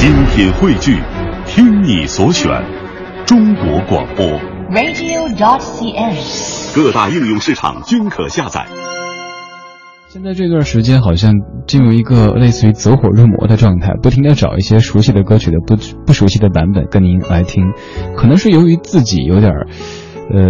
精品汇聚，听你所选，中国广播。radio.cn。各大应用市场均可下载。现在这段时间好像进入一个类似于走火入魔的状态，不停的找一些熟悉的歌曲的不不熟悉的版本跟您来听，可能是由于自己有点儿。呃，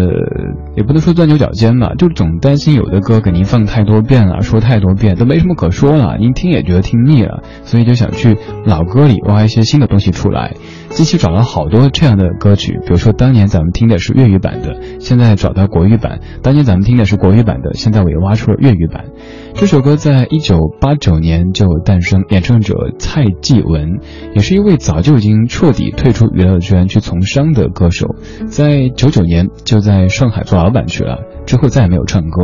也不能说钻牛角尖吧，就总担心有的歌给您放太多遍了，说太多遍都没什么可说了，您听也觉得听腻了，所以就想去老歌里挖一些新的东西出来。机器找了好多这样的歌曲，比如说当年咱们听的是粤语版的，现在找到国语版；当年咱们听的是国语版的，现在我也挖出了粤语版。这首歌在一九八九年就诞生，演唱者蔡继文也是一位早就已经彻底退出娱乐圈去从商的歌手，在九九年就在上海做老板去了，之后再也没有唱歌。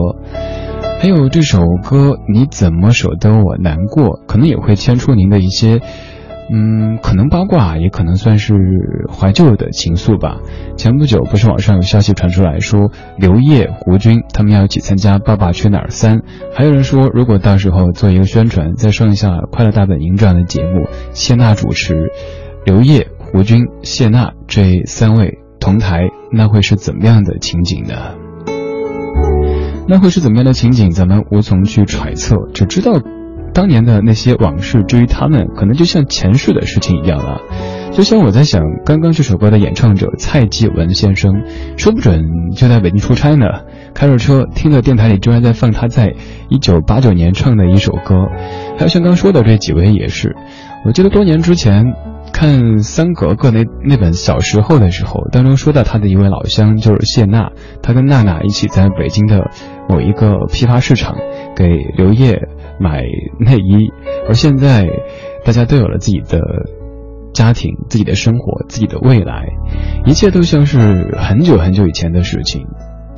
还有这首歌《你怎么舍得我难过》，可能也会牵出您的一些。嗯，可能八卦，也可能算是怀旧的情愫吧。前不久，不是网上有消息传出来说，刘烨、胡军他们要一起参加《爸爸去哪儿三》，还有人说，如果到时候做一个宣传，再上一下《快乐大本营》这样的节目，谢娜主持，刘烨、胡军、谢娜这三位同台，那会是怎么样的情景呢？那会是怎么样的情景？咱们无从去揣测，只知道。当年的那些往事，至于他们，可能就像前世的事情一样了。就像我在想，刚刚这首歌的演唱者蔡继文先生，说不准就在北京出差呢，开着车听了电台里居然在放他在一九八九年唱的一首歌。还有像刚说的这几位也是，我记得多年之前看三格格那那本小时候的时候，当中说到他的一位老乡就是谢娜，他跟娜娜一起在北京的某一个批发市场给刘烨。买内衣，而现在，大家都有了自己的家庭、自己的生活、自己的未来，一切都像是很久很久以前的事情。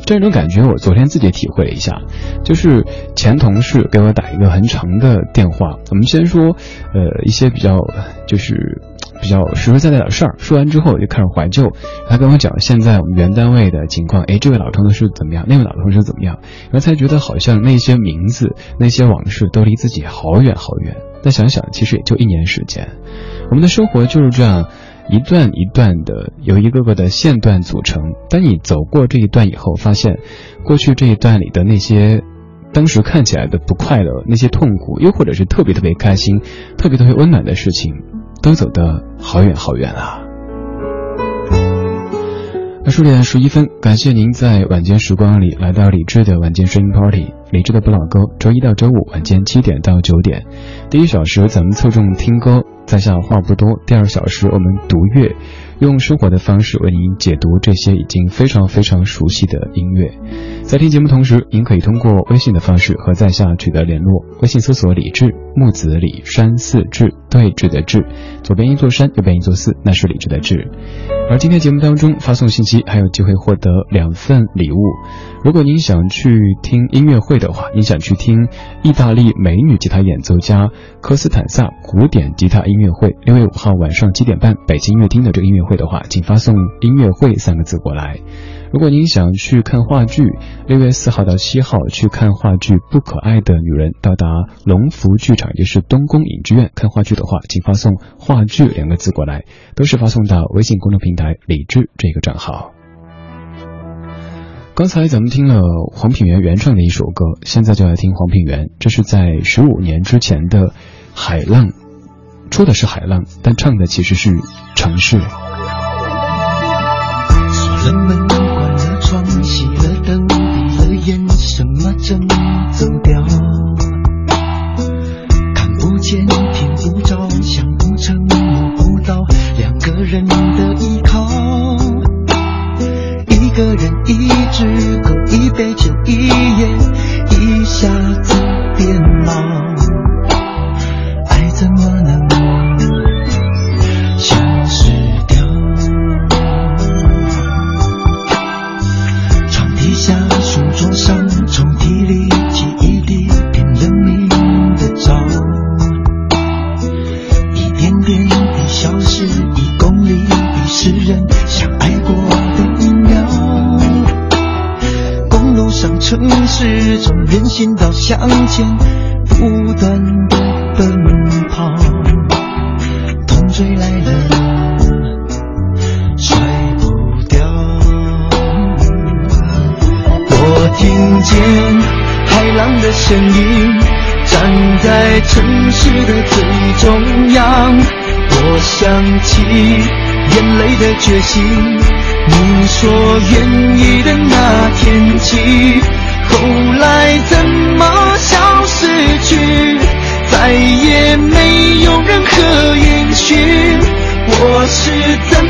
这种感觉，我昨天自己体会了一下，就是前同事给我打一个很长的电话，我们先说，呃，一些比较就是比较实实在在的事儿，说完之后我就开始怀旧，他跟我讲现在我们原单位的情况，哎，这位老同事怎么样，那位老同事怎么样，然后才觉得好像那些名字、那些往事都离自己好远好远。再想想，其实也就一年时间，我们的生活就是这样。一段一段的，由一个个的线段组成。当你走过这一段以后，发现过去这一段里的那些当时看起来的不快乐、那些痛苦，又或者是特别特别开心、特别特别温暖的事情，都走得好远好远啊！二十点十一分，感谢您在晚间时光里来到理智的晚间声音 party，理智的不老歌，周一到周五晚间七点到九点，第一小时咱们侧重听歌。在下话不多，第二小时我们读乐，用生活的方式为您解读这些已经非常非常熟悉的音乐。在听节目同时，您可以通过微信的方式和在下取得联络。微信搜索“李志木子李山寺志对峙的志，左边一座山，右边一座寺，那是李志的志。而今天节目当中发送信息，还有机会获得两份礼物。如果您想去听音乐会的话，您想去听意大利美女吉他演奏家科斯坦萨古典吉他音乐会，六月五号晚上七点半，北京音乐厅的这个音乐会的话，请发送“音乐会”三个字过来。如果您想去看话剧，六月四号到七号去看话剧《不可爱的女人》，到达龙福剧场，也是东宫影剧院看话剧的话，请发送“话剧”两个字过来，都是发送到微信公众平台“李智”这个账号。刚才咱们听了黄品源原唱的一首歌，现在就来听黄品源。这是在十五年之前的《海浪》，出的是海浪，但唱的其实是城市。锁了门，关了窗，熄了灯，闭了眼，什么正走掉？看不见，决心，你说愿意的那天起，后来怎么消失去？再也没有任何音讯，我是怎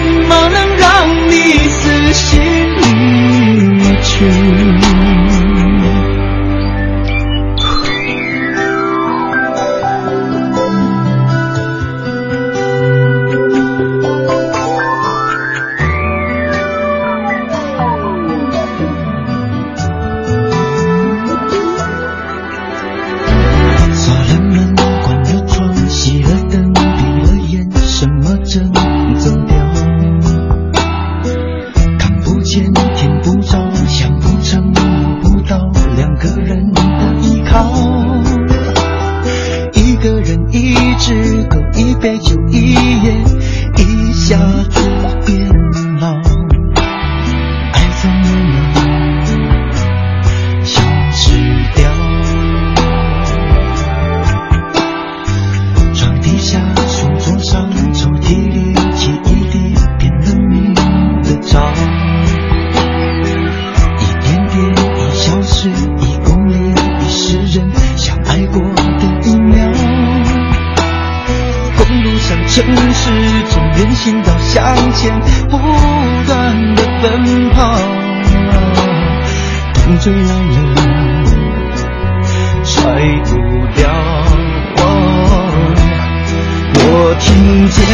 听见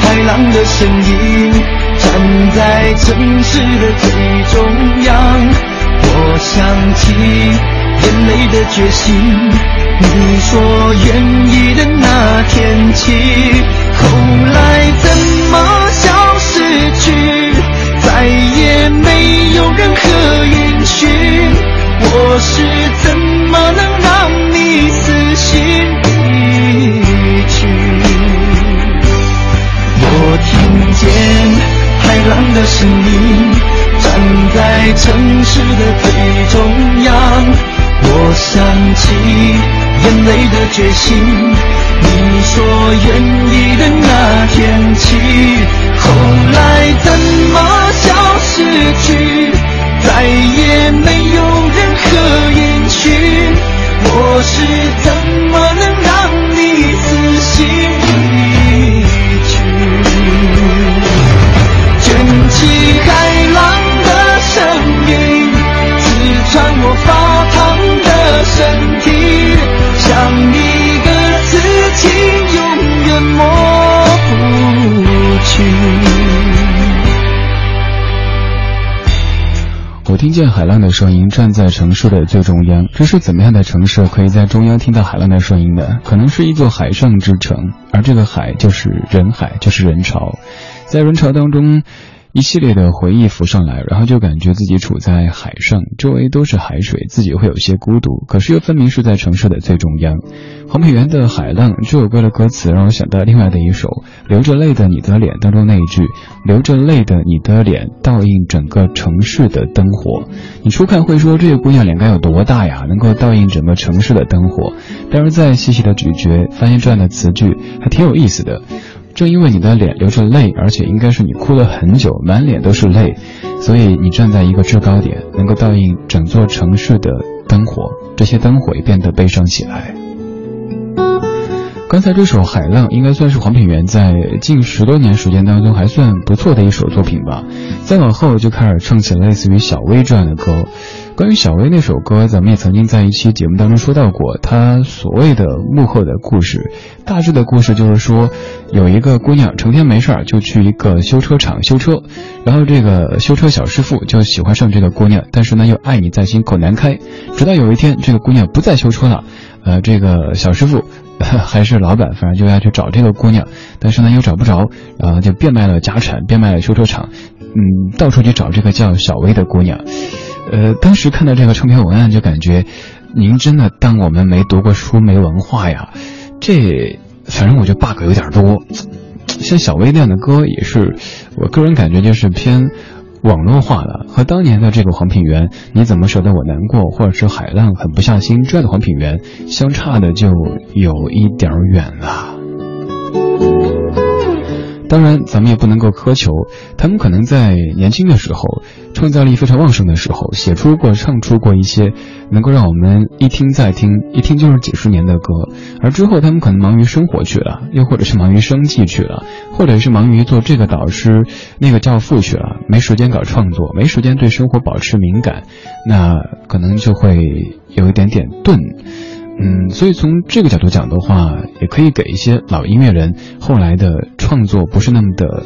海浪的声音站在城市的最中央我想起眼泪的决心你说愿意的那天起后来怎么消失去？再也没有任何音讯我是怎么能让你死心？的声音，站在城市的最中央。我想起眼泪的决心，你说愿意的那天起，后来怎么消失去？再也没有像一个刺青，永远抹不去。我听见海浪的声音，站在城市的最中央。这是怎么样的城市，可以在中央听到海浪的声音呢？可能是一座海上之城，而这个海就是人海，就是人潮，在人潮当中。一系列的回忆浮上来，然后就感觉自己处在海上，周围都是海水，自己会有些孤独，可是又分明是在城市的最中央。黄品源的《海浪》这首歌的歌词让我想到另外的一首《流着泪的你的脸》当中那一句：“流着泪的你的脸，倒映整个城市的灯火。”你初看会说这个姑娘脸该有多大呀，能够倒映整个城市的灯火？但是再细细的咀嚼，发现这样的词句还挺有意思的。正因为你的脸流着泪，而且应该是你哭了很久，满脸都是泪，所以你站在一个制高点，能够倒映整座城市的灯火，这些灯火也变得悲伤起来。刚才这首《海浪》应该算是黄品源在近十多年时间当中还算不错的一首作品吧。再往后就开始唱起了类似于小薇这样的歌。关于小薇那首歌，咱们也曾经在一期节目当中说到过，她所谓的幕后的故事，大致的故事就是说，有一个姑娘成天没事儿就去一个修车厂修车，然后这个修车小师傅就喜欢上这个姑娘，但是呢又爱你在心口难开，直到有一天这个姑娘不再修车了，呃，这个小师傅。还是老板，反正就要去找这个姑娘，但是呢又找不着，然后就变卖了家产，变卖了修车厂，嗯，到处去找这个叫小薇的姑娘。呃，当时看到这个唱片文案，就感觉您真的当我们没读过书、没文化呀？这反正我觉得 bug 有点多。像小薇那样的歌，也是我个人感觉就是偏网络化了，和当年的这个黄品源你怎么舍得我难过，或者是海浪狠不下心这样的黄品源相差的就有一点远了。当然，咱们也不能够苛求他们，可能在年轻的时候，创造力非常旺盛的时候，写出过、唱出过一些能够让我们一听再听、一听就是几十年的歌。而之后，他们可能忙于生活去了，又或者是忙于生计去了，或者是忙于做这个导师、那个教父去了，没时间搞创作，没时间对生活保持敏感，那可能就会有一点点钝。嗯，所以从这个角度讲的话，也可以给一些老音乐人后来的创作不是那么的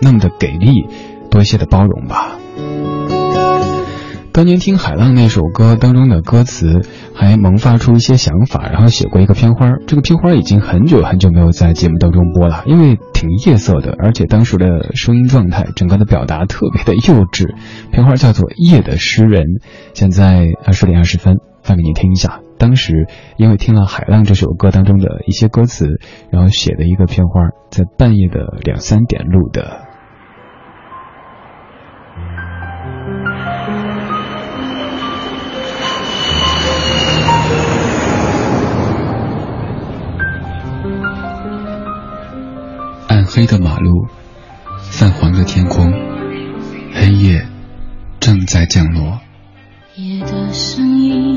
那么的给力，多一些的包容吧。当年听海浪那首歌当中的歌词，还萌发出一些想法，然后写过一个片花。这个片花已经很久很久没有在节目当中播了，因为挺夜色的，而且当时的声音状态，整个的表达特别的幼稚。片花叫做《夜的诗人》，现在二十点二十分，放给你听一下。当时因为听了《海浪》这首歌当中的一些歌词，然后写的一个片花，在半夜的两三点录的。暗黑的马路，泛黄的天空，黑夜正在降落。夜的声音。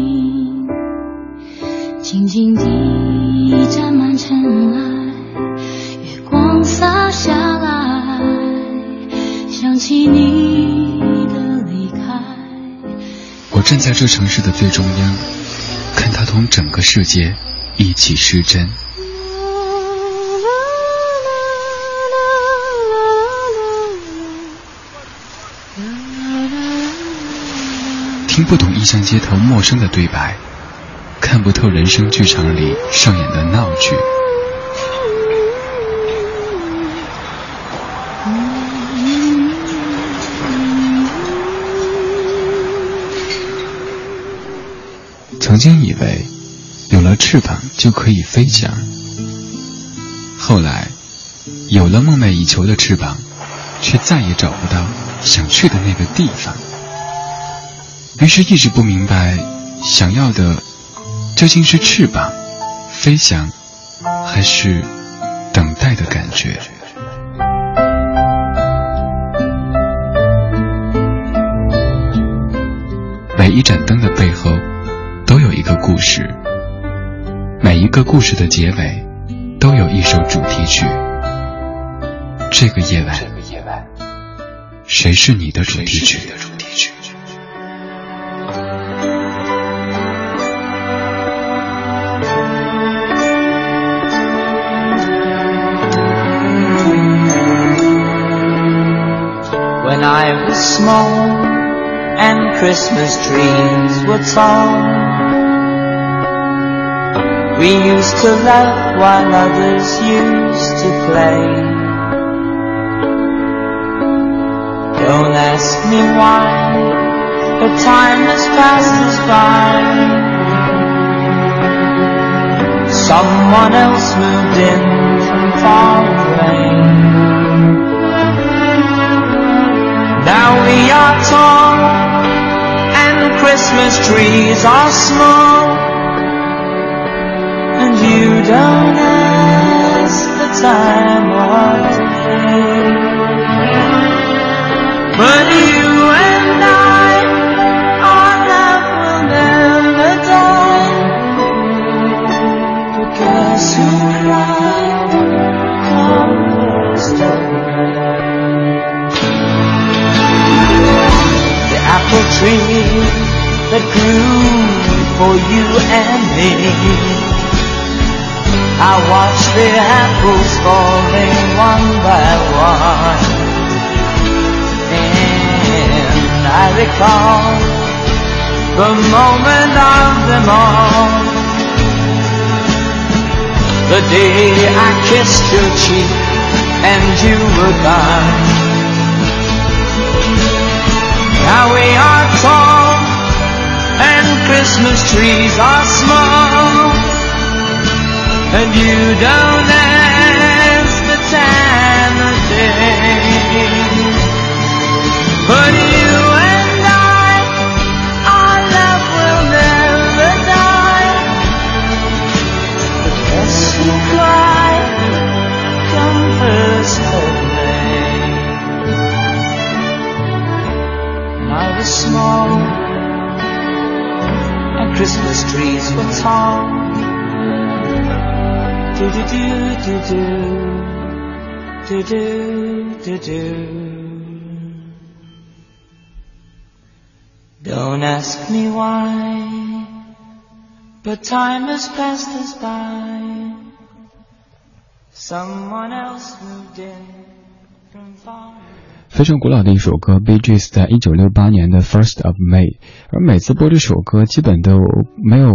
静静地沾满尘埃，月光洒下来，想起你的离开。我站在这城市的最中央，看它同整个世界一起失真。听不懂异乡街头陌生的对白。看不透人生剧场里上演的闹剧。曾经以为有了翅膀就可以飞翔，后来有了梦寐以求的翅膀，却再也找不到想去的那个地方。于是，一直不明白想要的。究竟是翅膀飞翔，还是等待的感觉？每一盏灯的背后，都有一个故事；每一个故事的结尾，都有一首主题曲。这个夜晚，谁是你的主题曲？I was small and Christmas trees were tall. We used to laugh while others used to play. Don't ask me why, the time has passed us by. Someone else moved in from far away. Now we are tall and Christmas trees are small. And you don't the moment of them all. The day I kissed your cheek and you were gone. Now we are tall and Christmas trees are small. And you don't ask the time of day. But Christmas trees were tall. Do do do do do do do do do. Don't ask me why, but time has passed us by. Someone else moved in from far. 非常古老的一首歌，B G S 在一九六八年的 First of May，而每次播这首歌，基本都没有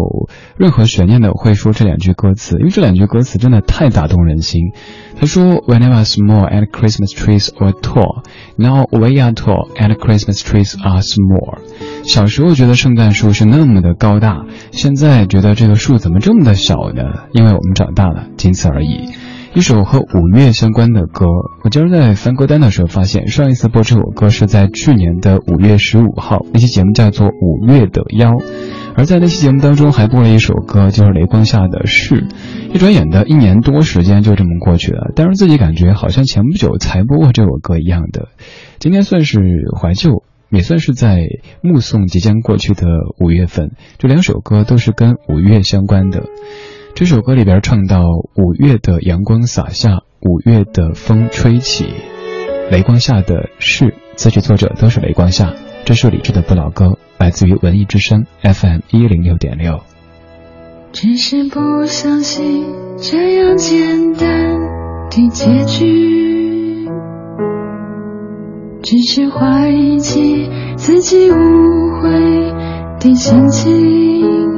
任何悬念的会说这两句歌词，因为这两句歌词真的太打动人心。他说：“When I was small and Christmas trees were tall, now we are tall and Christmas trees are small。”小时候觉得圣诞树是那么的高大，现在觉得这个树怎么这么的小呢？因为我们长大了，仅此而已。一首和五月相关的歌，我今儿在翻歌单的时候发现，上一次播这首歌是在去年的五月十五号，那期节目叫做《五月的妖》，而在那期节目当中还播了一首歌，就是雷光下的事。一转眼的一年多时间就这么过去了，但是自己感觉好像前不久才播过这首歌一样的。今天算是怀旧，也算是在目送即将过去的五月份。这两首歌都是跟五月相关的。这首歌里边唱到五月的阳光洒下，五月的风吹起，雷光下的事，词曲作者都是雷光下。这是李志的不老歌，来自于文艺之声 FM 一零六点六。只是不相信这样简单的结局，只是怀疑起自己误会的心情。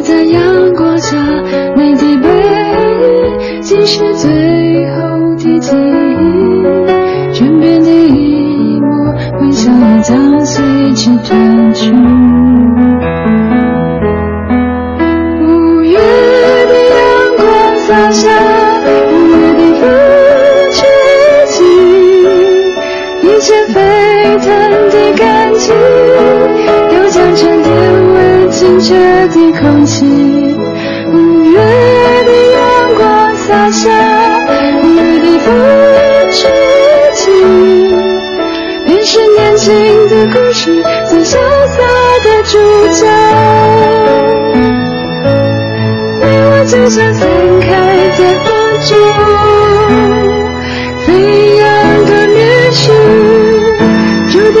在阳光下，你的背影竟是最后的记忆。枕边的一幕微笑也将随之褪去。为清澈的空气。五月的阳光洒下，雨的风吹起，便是年轻的故事最潇洒的主角。你我就像散开在风中飞扬的面具，注定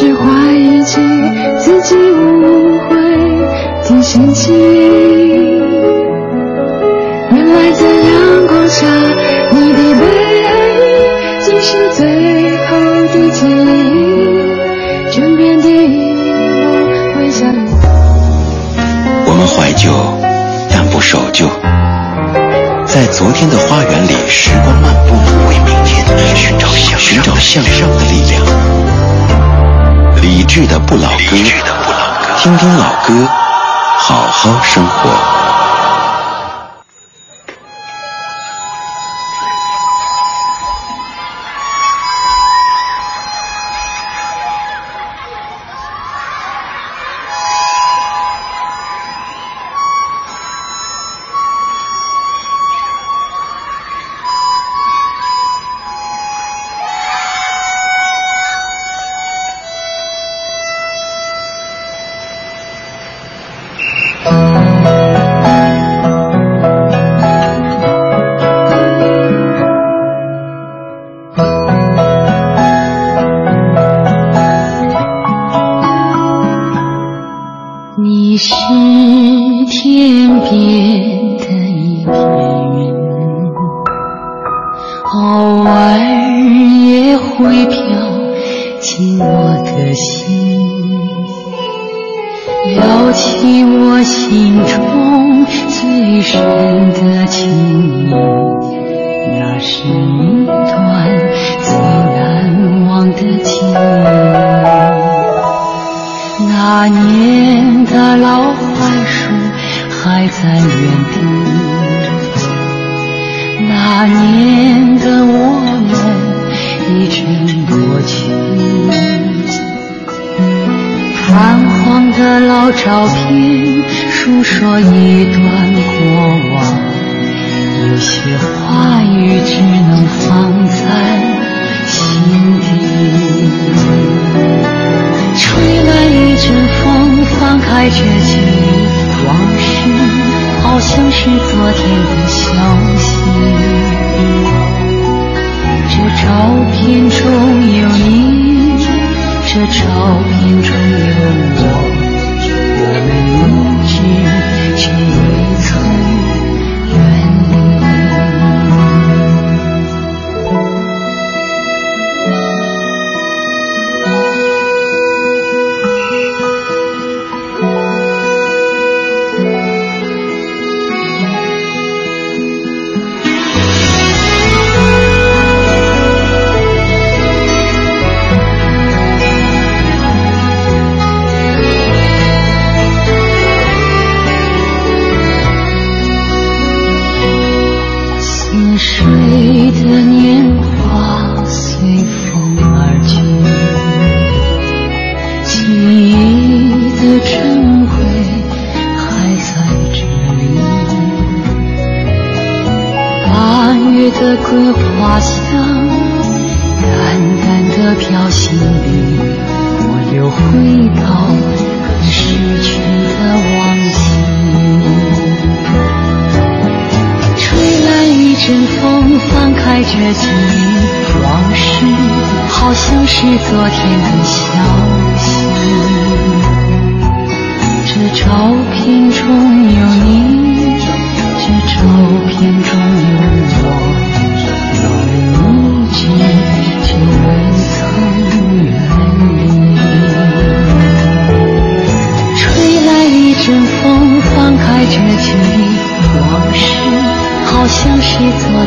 是怀疑起自己误会的心情。原来在阳光下，你的背影竟是最后的记忆。枕边的一抹微笑。我们怀旧，但不守旧。在昨天的花园里，时光漫步，为明天寻找向寻找向上的力量。理智的不老歌，听听老歌，好好生活。是天边的一片云偶尔也会飘进我的心撩起我心中最深的情意那是一段那年的老槐树还在原地。那年的我们已成过去，泛黄的老照片诉说一段过往，有些话语只能放在心底。吹来一阵风，翻开这记忆往事。好像是昨天的消息。这照片中有你，这照片中有我，我们一直却未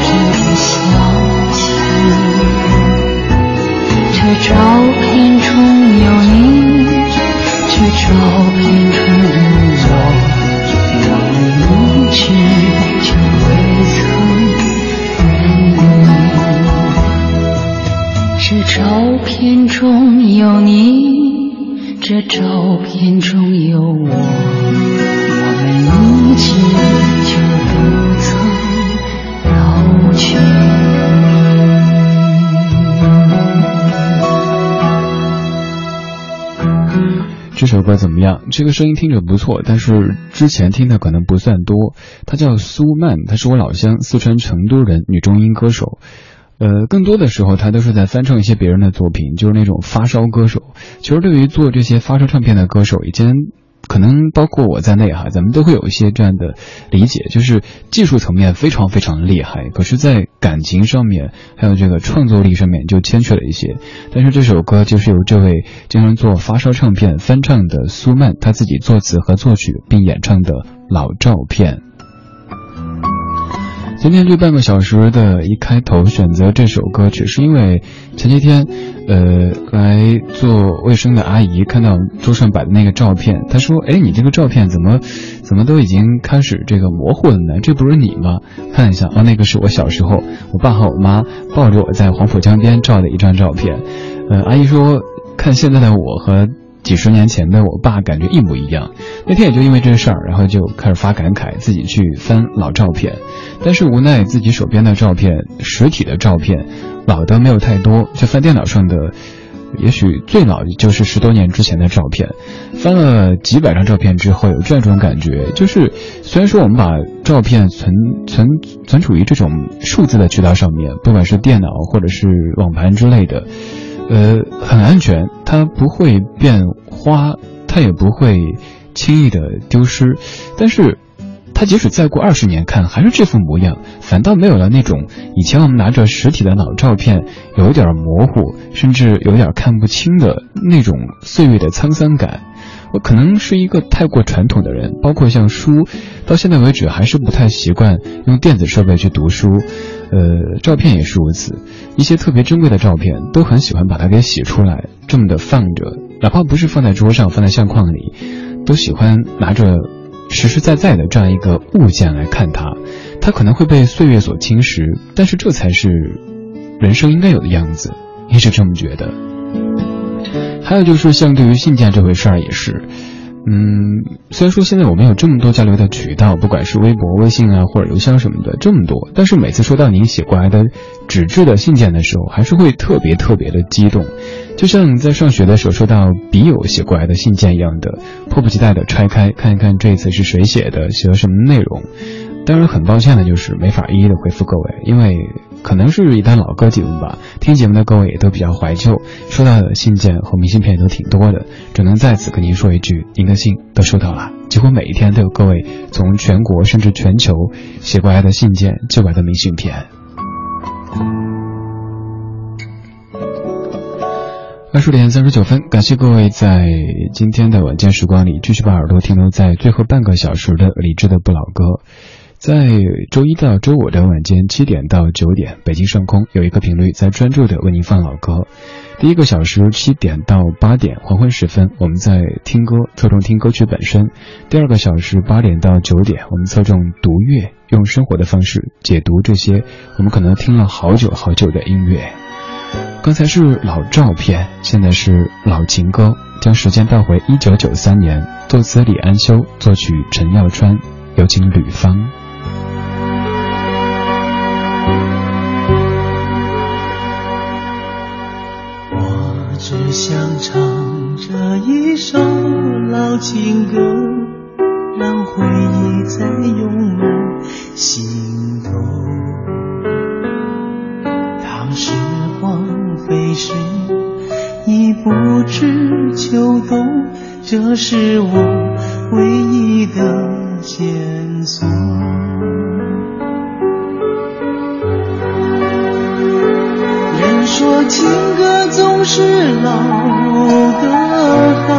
怎这个声音听着不错，但是之前听的可能不算多。她叫苏曼，她是我老乡，四川成都人，女中音歌手。呃，更多的时候她都是在翻唱一些别人的作品，就是那种发烧歌手。其实对于做这些发烧唱片的歌手，以前。可能包括我在内哈，咱们都会有一些这样的理解，就是技术层面非常非常厉害，可是，在感情上面还有这个创作力上面就欠缺了一些。但是这首歌就是由这位经常做发烧唱片翻唱的苏曼，他自己作词和作曲并演唱的老照片。今天这半个小时的一开头选择这首歌，曲是因为前几天，呃，来做卫生的阿姨看到桌上摆的那个照片，她说：“哎，你这个照片怎么，怎么都已经开始这个模糊了呢？这不是你吗？”看一下，哦，那个是我小时候，我爸和我妈抱着我在黄浦江边照的一张照片。呃，阿姨说，看现在的我和。几十年前的我爸感觉一模一样，那天也就因为这事儿，然后就开始发感慨，自己去翻老照片，但是无奈自己手边的照片，实体的照片，老的没有太多，就翻电脑上的，也许最老就是十多年之前的照片，翻了几百张照片之后，有这样一种感觉，就是虽然说我们把照片存存存储于这种数字的渠道上面，不管是电脑或者是网盘之类的。呃，很安全，它不会变花，它也不会轻易的丢失，但是。它即使再过二十年看还是这副模样，反倒没有了那种以前我们拿着实体的老照片有点模糊，甚至有点看不清的那种岁月的沧桑感。我可能是一个太过传统的人，包括像书，到现在为止还是不太习惯用电子设备去读书，呃，照片也是如此，一些特别珍贵的照片都很喜欢把它给洗出来，这么的放着，哪怕不是放在桌上，放在相框里，都喜欢拿着实实在在的这样一个物件来看它，它可能会被岁月所侵蚀，但是这才是人生应该有的样子，一直这么觉得。还有就是，像对于信件这回事儿也是，嗯，虽然说现在我们有这么多交流的渠道，不管是微博、微信啊，或者邮箱什么的这么多，但是每次收到您写过来的纸质的信件的时候，还是会特别特别的激动，就像在上学的时候收到笔友写过来的信件一样的，迫不及待的拆开看一看这次是谁写的，写了什么内容。当然很抱歉的就是没法一一的回复各位，因为。可能是一单老歌节目吧，听节目的各位也都比较怀旧，收到的信件和明信片都挺多的，只能在此跟您说一句，您的信都收到了，几乎每一天都有各位从全国甚至全球写过来的信件、寄过来的明信片。二十点三十九分，感谢各位在今天的晚间时光里继续把耳朵停留在最后半个小时的理智的不老歌。在周一到周五的晚间七点到九点，北京上空有一个频率在专注的为您放老歌。第一个小时七点到八点，黄昏时分，我们在听歌，侧重听歌曲本身。第二个小时八点到九点，我们侧重读乐，用生活的方式解读这些我们可能听了好久好久的音乐。刚才是老照片，现在是老情歌，将时间倒回一九九三年，作词李安修，作曲陈耀川，有请吕方。情歌，让回忆再涌满心头。当时光飞逝，已不知秋冬，这是我唯一的线索。人说情歌总是老的好，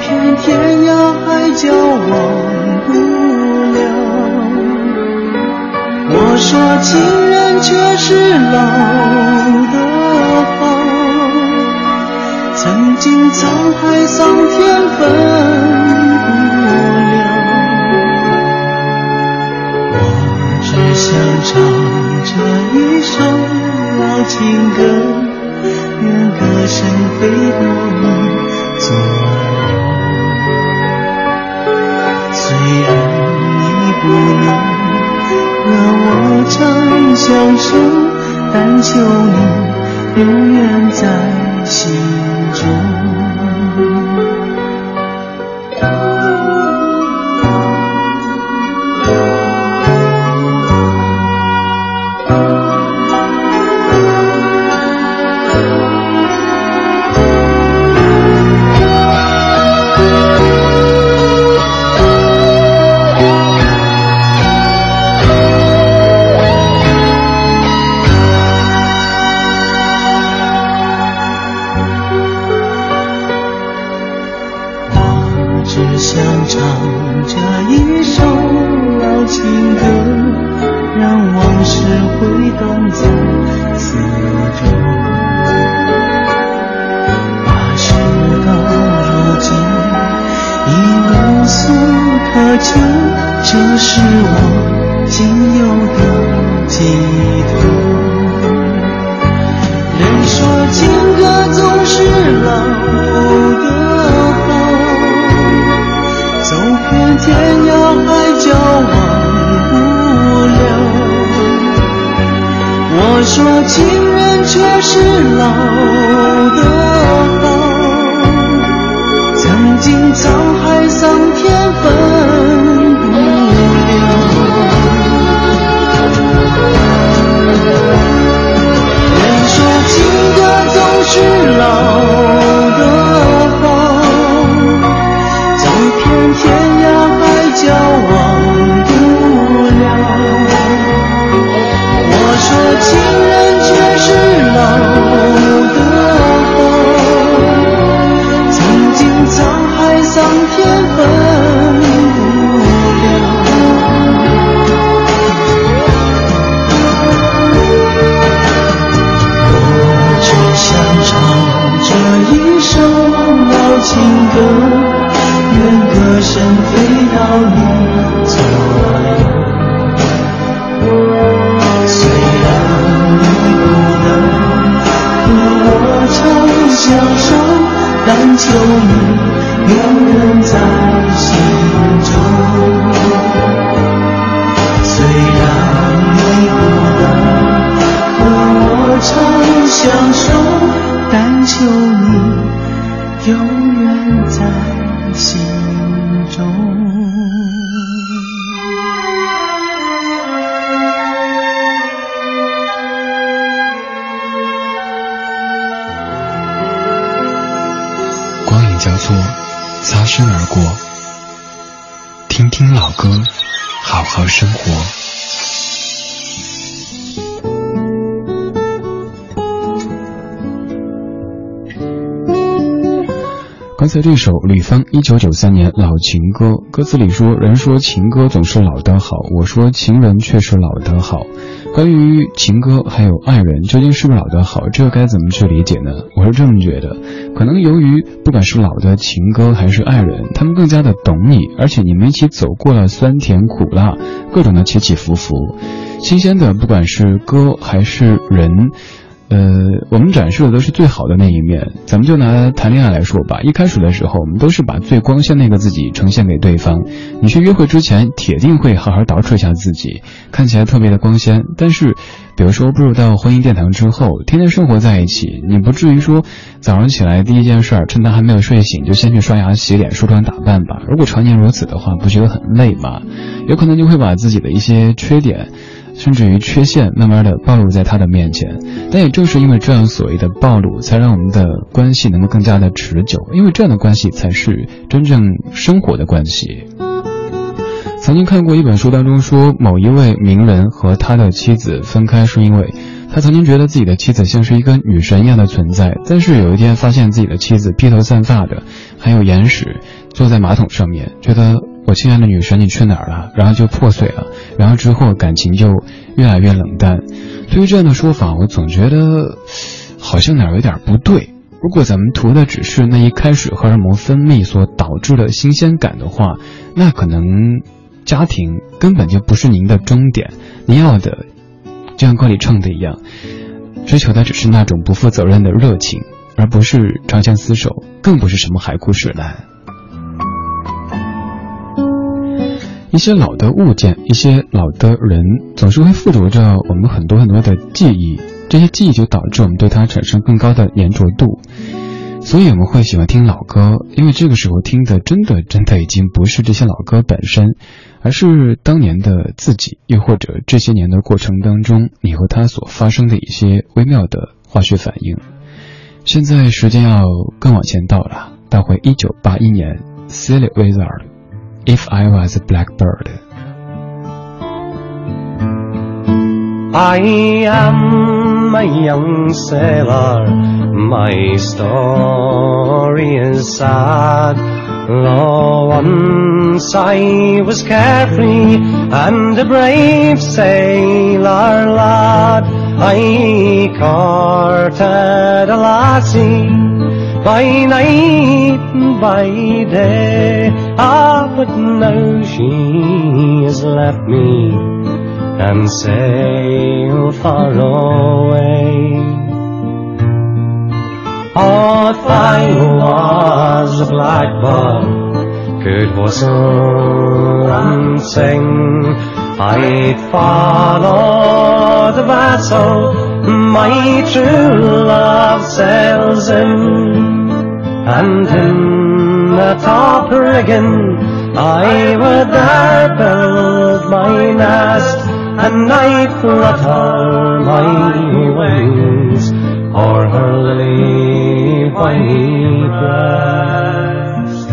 片天涯海角忘不了。我说情人却是老的好，曾经沧海桑田分不了。我只想唱这一首。老情歌，愿歌声飞过你左你不能和我长相守，但求你永远在心中。是老。叫做，擦身而过。听听老歌，好好生活。刚才这首吕方一九九三年老情歌，歌词里说：“人说情歌总是老的好，我说情人却是老的好。”关于情歌还有爱人，究竟是不是老的好？这该怎么去理解呢？我是这么觉得，可能由于不管是老的情歌还是爱人，他们更加的懂你，而且你们一起走过了酸甜苦辣，各种的起起伏伏，新鲜的，不管是歌还是人。呃，我们展示的都是最好的那一面。咱们就拿谈恋爱来说吧，一开始的时候，我们都是把最光鲜那个自己呈现给对方。你去约会之前，铁定会好好捯饬一下自己，看起来特别的光鲜。但是，比如说步入到婚姻殿堂之后，天天生活在一起，你不至于说早上起来第一件事儿，趁他还没有睡醒，就先去刷牙、洗脸、梳妆打扮吧。如果常年如此的话，不觉得很累吗？有可能就会把自己的一些缺点。甚至于缺陷，慢慢的暴露在他的面前，但也正是因为这样所谓的暴露，才让我们的关系能够更加的持久，因为这样的关系才是真正生活的关系。曾经看过一本书当中说，某一位名人和他的妻子分开是因为，他曾经觉得自己的妻子像是一个女神一样的存在，但是有一天发现自己的妻子披头散发的，还有眼屎，坐在马桶上面，觉得。我亲爱的女神，你去哪儿了？然后就破碎了，然后之后感情就越来越冷淡。对于这样的说法，我总觉得好像哪儿有点不对。如果咱们图的只是那一开始荷尔蒙分泌所导致的新鲜感的话，那可能家庭根本就不是您的终点。您要的，就像歌里唱的一样，追求的只是那种不负责任的热情，而不是长相厮守，更不是什么海枯石烂。一些老的物件，一些老的人，总是会附着着我们很多很多的记忆，这些记忆就导致我们对它产生更高的粘着度。所以我们会喜欢听老歌，因为这个时候听的真的真的已经不是这些老歌本身，而是当年的自己，又或者这些年的过程当中，你和他所发生的一些微妙的化学反应。现在时间要更往前倒了，倒回一九八一年，Silly Wizard。If I was a blackbird. I am a young sailor, my story is sad. Though once I was carefree and a brave sailor lad, I courted a lassie by night and by day. Ah, but now she has left me and sailed far away. Oh, if I was a blackbird, could whistle and sing, I'd follow the vessel my true love sails in, and in the top rigging I would there build my nest, and I'd flutter my wings o'er her lily white breast.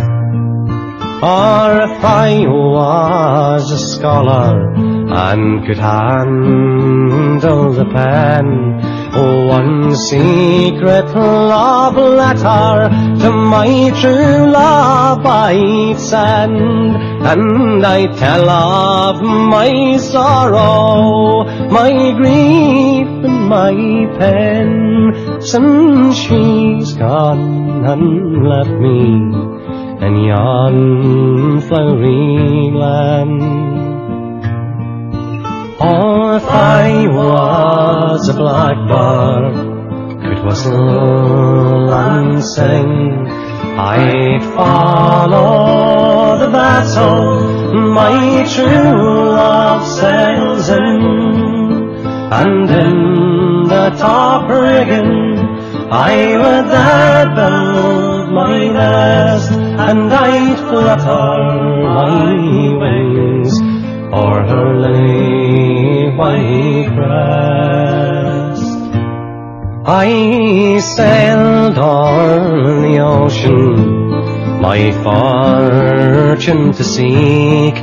Or if I was a scholar and could handle the pen, one secret love letter to my true love I'd send, and I'd tell of my sorrow, my grief and my pain, since she's gone and left me in yon flowery land. If I was a blackbird, could whistle and sing, I'd follow the vessel my true love sails in, and in the top rigging I would there build my nest, and I'd flutter my wings o'er her lily white crest. I sailed o'er the ocean my fortune to seek.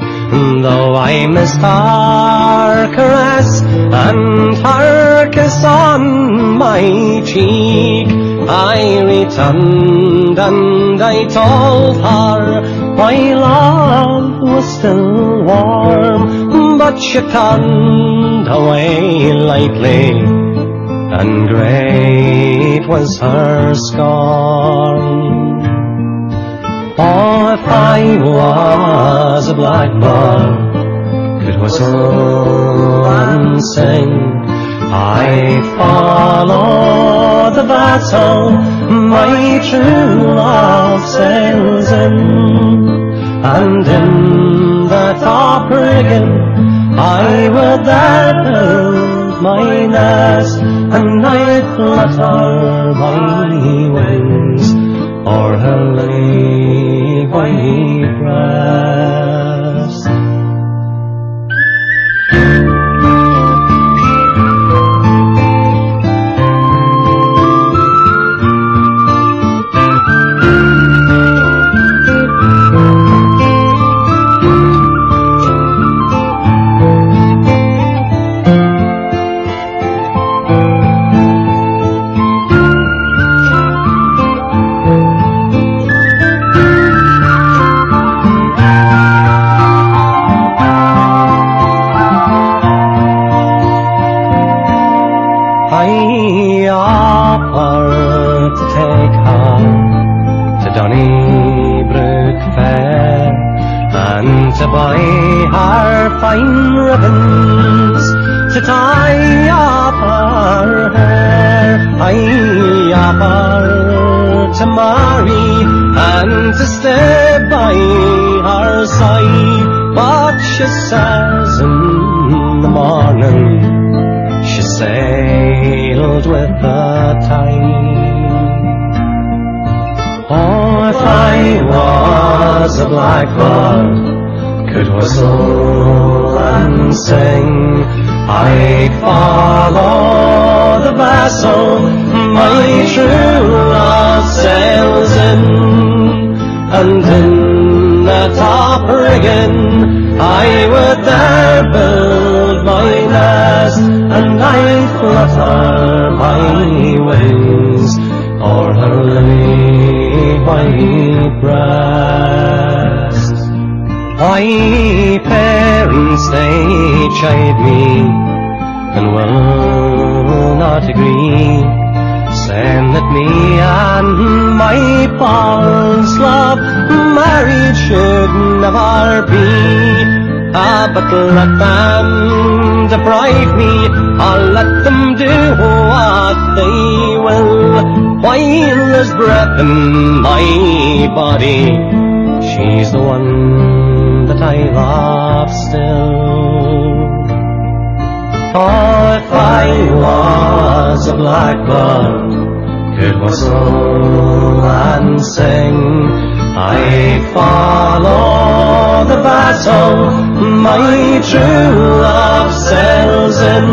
Though I missed her caress and her kiss on my cheek, I returned and I told her my love was still warm, but she turned away lightly, and great was her scorn. Oh, if I was a blackbird, could whistle and sing, I'd follow the vessel my true love sails in, and in the top rigging I would there build my nest, and I'd flutter my wings o'er her lily white breast. Fine ribbons to tie up our hair. I offered to marry and to stay by her side, but she says in the morning she sailed with the tide. Oh, if I was a blackbird, could whistle and sing, I'd follow the vessel. My true love sails in, and in the top rigging I would there build my nest, and I'd flutter my wings o'er her lily white breast. My parents they chide me and will not agree, saying that me and my Paul's love marriage should never be. Ah, but let them deprive me, I'll let them do what they will. While there's breath in my body, she's the one I love still. Oh, if I was a blackbird, could whistle and sing, I'd follow the vessel my true love sails in,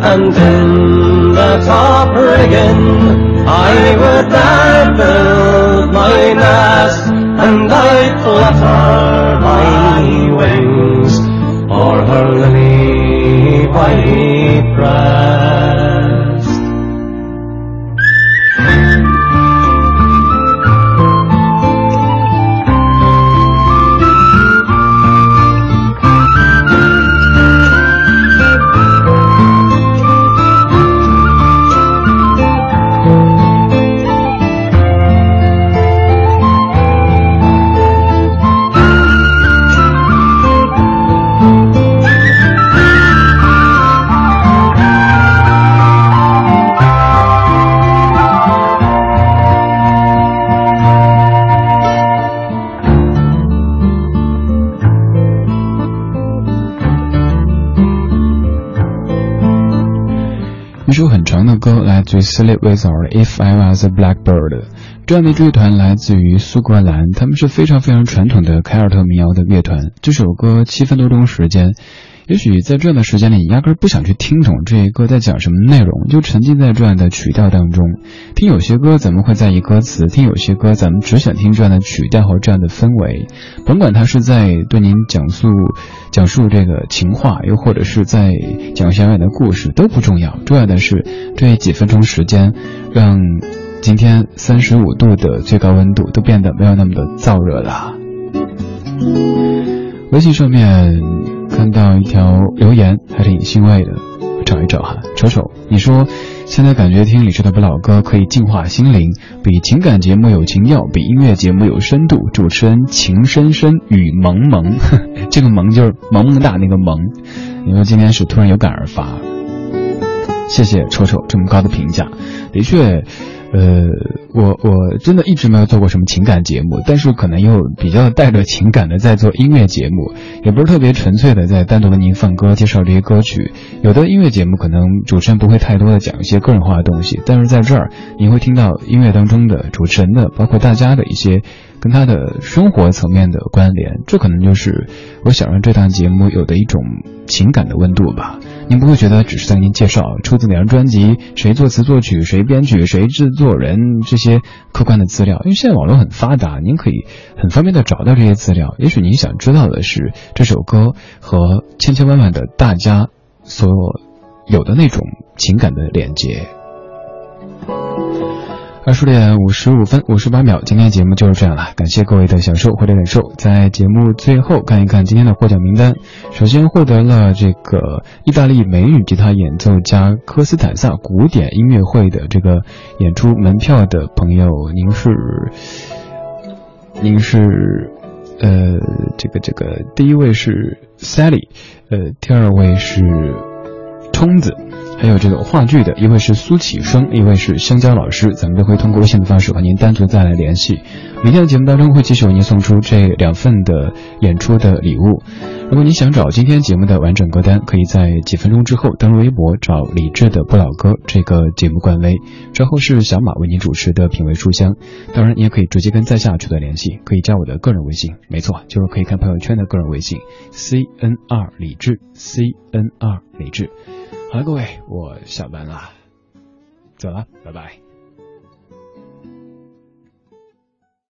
and in the top rigging I would there build my nest, and I'd flutter my wings o'er her lily white breast. 首很长的歌，来自于 Sleep With Or If I Was a Blackbird。这样的乐团来自于苏格兰，他们是非常非常传统的凯尔特民谣的乐团。这首歌七分多钟时间，也许在这样的时间里，你压根儿不想去听懂这一歌在讲什么内容，就沉浸在这样的曲调当中。听有些歌，咱们会在意歌词；听有些歌，咱们只想听这样的曲调和这样的氛围。甭管他是在对您讲述讲述这个情话，又或者是在讲小远的故事，都不重要。重要的是这几分钟时间，让今天三十五度的最高温度都变得没有那么的燥热了。微信上面看到一条留言，还是挺欣慰的，找一找哈，瞅瞅。你说现在感觉听李志的不老歌可以净化心灵，比情感节目有情调，比音乐节目有深度。主持人情深深雨蒙蒙，这个蒙就是萌萌哒那个萌。你说今天是突然有感而发，谢谢瞅瞅这么高的评价，的确。呃，我我真的一直没有做过什么情感节目，但是可能又比较带着情感的在做音乐节目，也不是特别纯粹的在单独为您放歌、介绍这些歌曲。有的音乐节目可能主持人不会太多的讲一些个人化的东西，但是在这儿你会听到音乐当中的主持人的，包括大家的一些跟他的生活层面的关联，这可能就是我想让这档节目有的一种情感的温度吧。您不会觉得只是在您介绍出自哪张专辑、谁作词作曲、谁编曲、谁制作人这些客观的资料，因为现在网络很发达，您可以很方便的找到这些资料。也许您想知道的是这首歌和千千万万的大家所有的那种情感的连接。二十点五十五分五十八秒，今天的节目就是这样了，感谢各位的享受或者忍受。在节目最后看一看今天的获奖名单，首先获得了这个意大利美女吉他演奏家科斯坦萨古典音乐会的这个演出门票的朋友，您是，您是，呃，这个这个第一位是 Sally，呃，第二位是冲子。还有这个话剧的，一位是苏启生，一位是香蕉老师，咱们都会通过微信的方式和您单独再来联系。明天的节目当中会继续为您送出这两份的演出的礼物。如果你想找今天节目的完整歌单，可以在几分钟之后登录微博找李志的不老歌这个节目官微，之后是小马为您主持的品味书香。当然，你也可以直接跟在下取得联系，可以加我的个人微信，没错，就是可以看朋友圈的个人微信，C N R 李志，C N R 李志。好了，各位，我下班了，走了，拜拜。